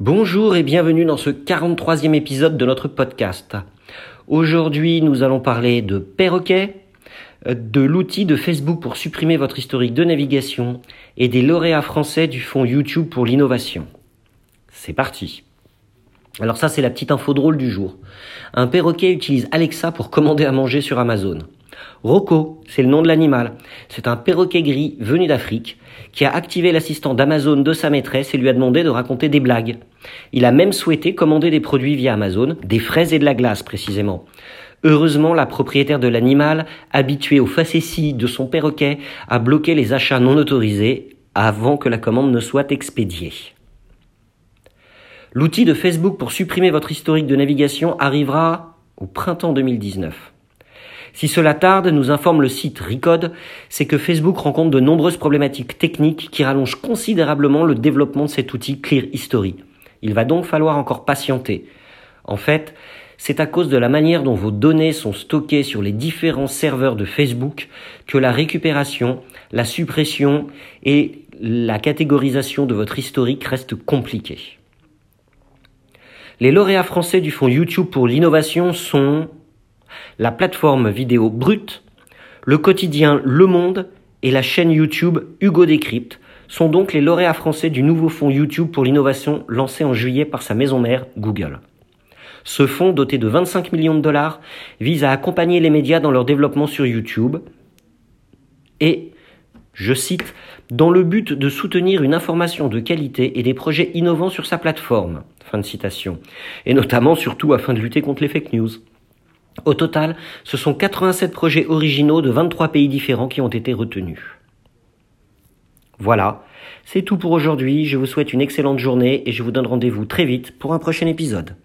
Bonjour et bienvenue dans ce 43e épisode de notre podcast. Aujourd'hui, nous allons parler de perroquet, de l'outil de Facebook pour supprimer votre historique de navigation et des lauréats français du fonds YouTube pour l'innovation. C'est parti. Alors ça, c'est la petite info drôle du jour. Un perroquet utilise Alexa pour commander à manger sur Amazon. Rocco, c'est le nom de l'animal. C'est un perroquet gris venu d'Afrique qui a activé l'assistant d'Amazon de sa maîtresse et lui a demandé de raconter des blagues. Il a même souhaité commander des produits via Amazon, des fraises et de la glace précisément. Heureusement, la propriétaire de l'animal, habituée aux facéties de son perroquet, a bloqué les achats non autorisés avant que la commande ne soit expédiée. L'outil de Facebook pour supprimer votre historique de navigation arrivera au printemps 2019. Si cela tarde, nous informe le site Recode, c'est que Facebook rencontre de nombreuses problématiques techniques qui rallongent considérablement le développement de cet outil Clear History. Il va donc falloir encore patienter. En fait, c'est à cause de la manière dont vos données sont stockées sur les différents serveurs de Facebook que la récupération, la suppression et la catégorisation de votre historique restent compliquées. Les lauréats français du fonds YouTube pour l'innovation sont la plateforme vidéo Brut, le quotidien Le Monde et la chaîne YouTube Hugo Décrypte sont donc les lauréats français du nouveau fonds YouTube pour l'innovation lancé en juillet par sa maison mère Google. Ce fonds, doté de 25 millions de dollars, vise à accompagner les médias dans leur développement sur YouTube et, je cite, dans le but de soutenir une information de qualité et des projets innovants sur sa plateforme. Fin de citation. Et notamment surtout afin de lutter contre les fake news. Au total, ce sont 87 projets originaux de 23 pays différents qui ont été retenus. Voilà, c'est tout pour aujourd'hui, je vous souhaite une excellente journée et je vous donne rendez-vous très vite pour un prochain épisode.